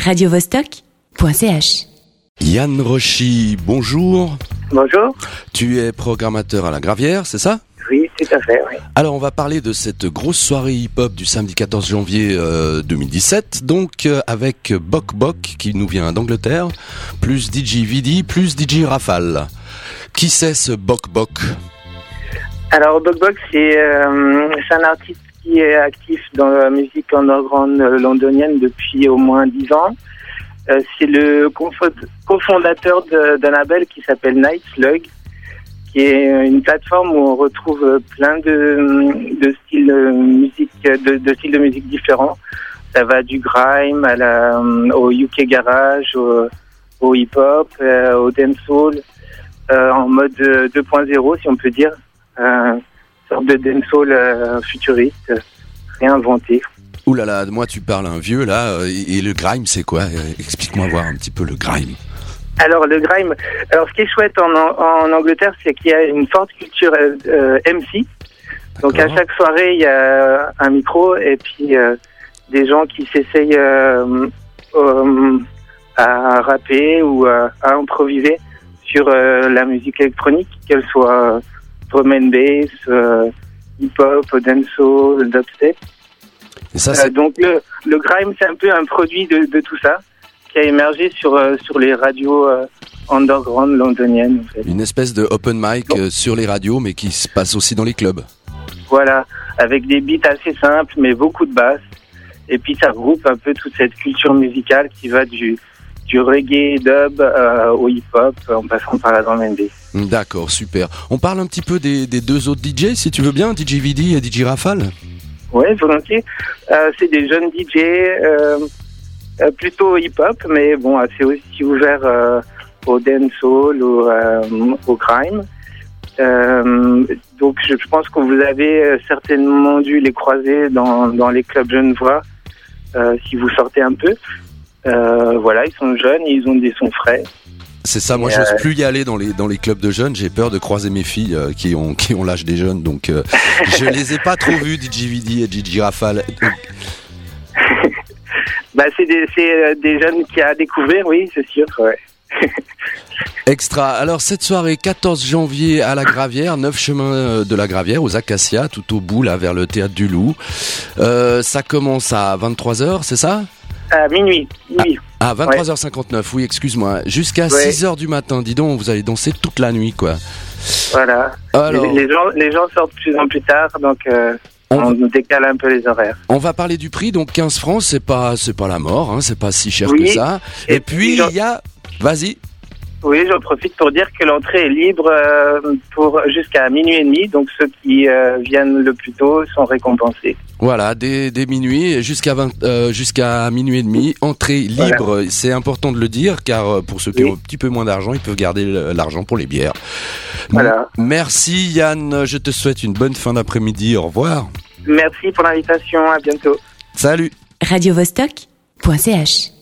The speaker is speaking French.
radiovostok.ch. Yann Rochy, bonjour. Bonjour. Tu es programmateur à la Gravière, c'est ça? Oui, tout à fait, oui. Alors on va parler de cette grosse soirée hip-hop du samedi 14 janvier euh, 2017, donc euh, avec Bok Bok qui nous vient d'Angleterre, plus DJ Vidi, plus DJ Rafale. Qui c'est ce Bok Bok? Alors, Bok Bok, c'est euh, c'est un artiste qui est actif dans la musique underground euh, londonienne depuis au moins dix ans. Euh, c'est le cofondateur d'un label qui s'appelle Night Slug, qui est une plateforme où on retrouve plein de, styles de musique, de, styles de musique différents. Ça va du grime à la, au UK garage, au, hip-hop, euh, au dancehall, euh, en mode euh, 2.0 si on peut dire, sorte de dancehall euh, futuriste, réinventé. Ouh là là, moi tu parles un vieux là, euh, et, le grime c'est quoi? Euh, Explique-moi voir un petit peu le grime. Alors le grime, alors ce qui est chouette en, en Angleterre, c'est qu'il y a une forte culture euh, MC. Donc à chaque soirée, il y a un micro et puis euh, des gens qui s'essayent euh, à rapper ou à, à improviser sur la musique électronique, qu'elle soit drum and bass, euh, hip-hop, dancehall, dubstep. Et ça Euh, c'est donc le, le grime, c'est un peu un produit de, de tout ça qui a émergé sur euh, sur les radios underground londoniennes. En fait. une espèce de open mic sur les radios mais qui se passe aussi dans les clubs. Voilà, avec des beats assez simples mais beaucoup de basses. Et puis ça regroupe un peu toute cette culture musicale qui va du du reggae dub euh, au hip-hop en passant par la drum and. D'accord, super. On parle un petit peu des, des deux autres DJ si tu veux bien, DJ Vidi et DJ Rafale. Ouais, volontiers. Euh, c'est des jeunes DJ, euh, plutôt hip-hop, mais bon, assez aussi ouverts euh, au dancehall, au, au grime. Euh, donc, je pense que vous avez certainement dû les croiser dans, dans les clubs genevois, si vous sortez un peu. Euh, voilà, ils sont jeunes, ils ont des sons frais. C'est ça, moi j'ose euh, plus y aller dans les dans les clubs de jeunes, j'ai peur de croiser mes filles euh, qui ont qui ont l'âge des jeunes donc euh, je les ai pas trop vus DJ Vidi et DJ Rafale. Bah, c'est des, des jeunes qui à découvrir, oui, c'est sûr. Ouais. Extra. Alors cette soirée 14 janvier à la Gravière, 9 chemins de la Gravière aux Acacias tout au bout là vers le théâtre du Loup. Ça commence à 23h, c'est ça? À minuit, minuit. Ah 23h59. Oui, excuse-moi. Jusqu'à Ouais. 6h du matin. Dis donc, vous allez danser toute la nuit quoi. Voilà. Alors Les, les gens, les gens sortent de plus en plus tard, donc euh, On- on, décale un peu les horaires. On va parler du prix, donc 15 francs, c'est pas, c'est pas la mort, hein, c'est pas si cher Oui. que ça. Et, puis, il y a, vas-y, Oui, j'en profite pour dire que l'entrée est libre euh, pour jusqu'à minuit et demi, donc ceux qui euh, viennent le plus tôt sont récompensés. voilà, dès, dès minuit jusqu'à 20, euh, jusqu'à minuit et demi, entrée libre. C'est important de le dire, car euh, pour ceux qui Oui. ont un petit peu moins d'argent, ils peuvent garder l'argent pour les bières. Voilà. Merci Yann, je te souhaite une bonne fin d'après-midi. Au revoir. Merci pour l'invitation, à bientôt. Salut. radiovostok.ch.